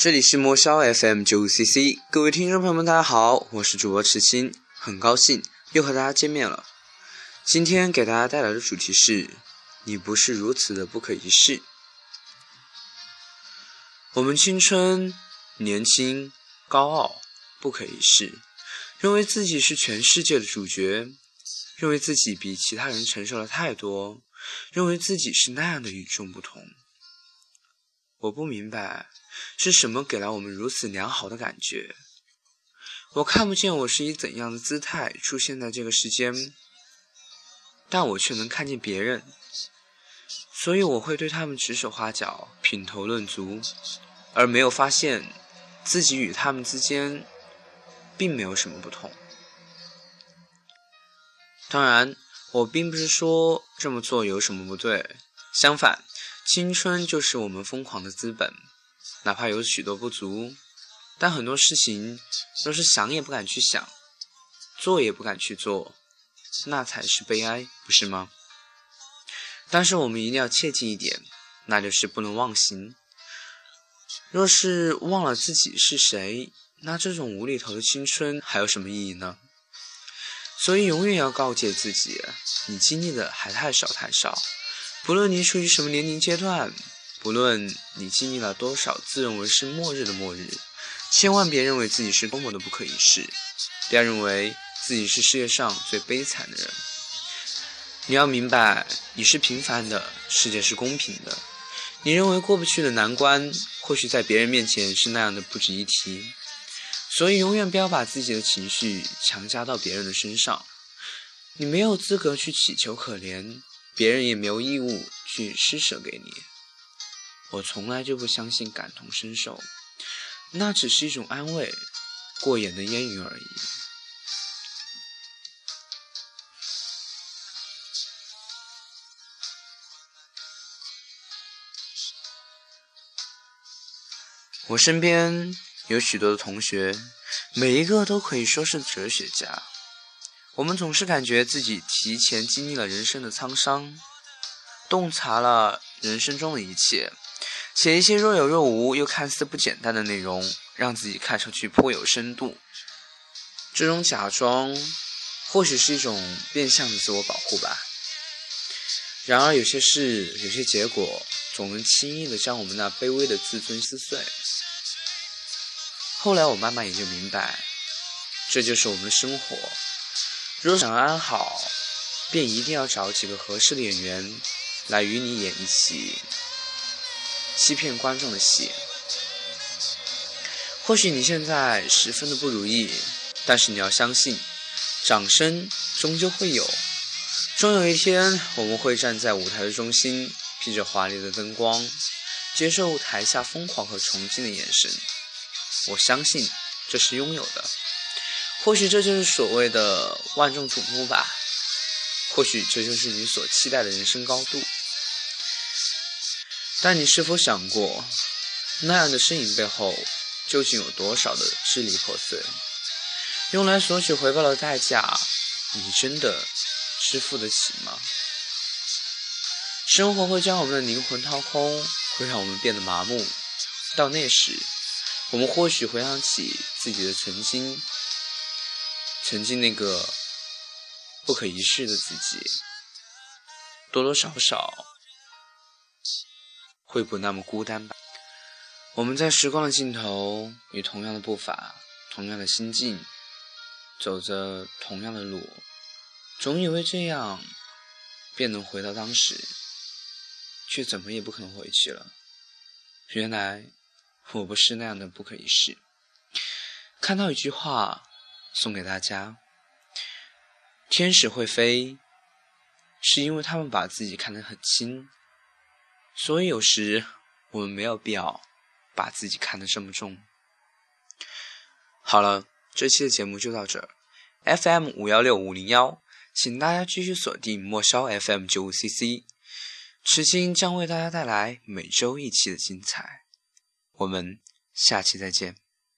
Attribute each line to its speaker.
Speaker 1: 这里是魔霄 FM 九五 CC，各位听众朋友们，大家好，我是主播池青，很高兴又和大家见面了。今天给大家带来的主题是：你不是如此的不可一世。我们青春年轻、高傲、不可一世，认为自己是全世界的主角，认为自己比其他人承受了太多，认为自己是那样的与众不同。我不明白是什么给了我们如此良好的感觉。我看不见我是以怎样的姿态出现在这个世间，但我却能看见别人，所以我会对他们指手画脚、品头论足，而没有发现自己与他们之间并没有什么不同。当然，我并不是说这么做有什么不对，相反。青春就是我们疯狂的资本，哪怕有许多不足，但很多事情若是想也不敢去想，做也不敢去做，那才是悲哀，不是吗？但是我们一定要切记一点，那就是不能忘形。若是忘了自己是谁，那这种无厘头的青春还有什么意义呢？所以永远要告诫自己，你经历的还太少太少。不论你处于什么年龄阶段，不论你经历了多少自认为是末日的末日，千万别认为自己是多么的不可一世，不要认为自己是世界上最悲惨的人。你要明白，你是平凡的，世界是公平的。你认为过不去的难关，或许在别人面前是那样的不值一提。所以，永远不要把自己的情绪强加到别人的身上。你没有资格去乞求可怜。别人也没有义务去施舍给你。我从来就不相信感同身受，那只是一种安慰，过眼的烟云而已。我身边有许多的同学，每一个都可以说是哲学家。我们总是感觉自己提前经历了人生的沧桑，洞察了人生中的一切，写一些若有若无又看似不简单的内容，让自己看上去颇有深度。这种假装，或许是一种变相的自我保护吧。然而，有些事，有些结果，总能轻易的将我们那卑微的自尊撕碎。后来，我慢慢也就明白，这就是我们的生活。若想安好，便一定要找几个合适的演员来与你演一起欺骗观众的戏。或许你现在十分的不如意，但是你要相信，掌声终究会有。终有一天，我们会站在舞台的中心，披着华丽的灯光，接受台下疯狂和崇敬的眼神。我相信，这是拥有的。或许这就是所谓的万众瞩目吧，或许这就是你所期待的人生高度。但你是否想过，那样的身影背后究竟有多少的支离破碎？用来索取回报的代价，你真的支付得起吗？生活会将我们的灵魂掏空，会让我们变得麻木。到那时，我们或许回想起自己的曾经。曾经那个不可一世的自己，多多少少会不那么孤单吧。我们在时光的尽头，以同样的步伐、同样的心境，走着同样的路，总以为这样便能回到当时，却怎么也不可能回去了。原来我不是那样的不可一世。看到一句话。送给大家：天使会飞，是因为他们把自己看得很轻，所以有时我们没有必要把自己看得这么重。好了，这期的节目就到这儿。FM 五幺六五零幺，请大家继续锁定莫烧 FM 九五 CC，痴心将为大家带来每周一期的精彩。我们下期再见。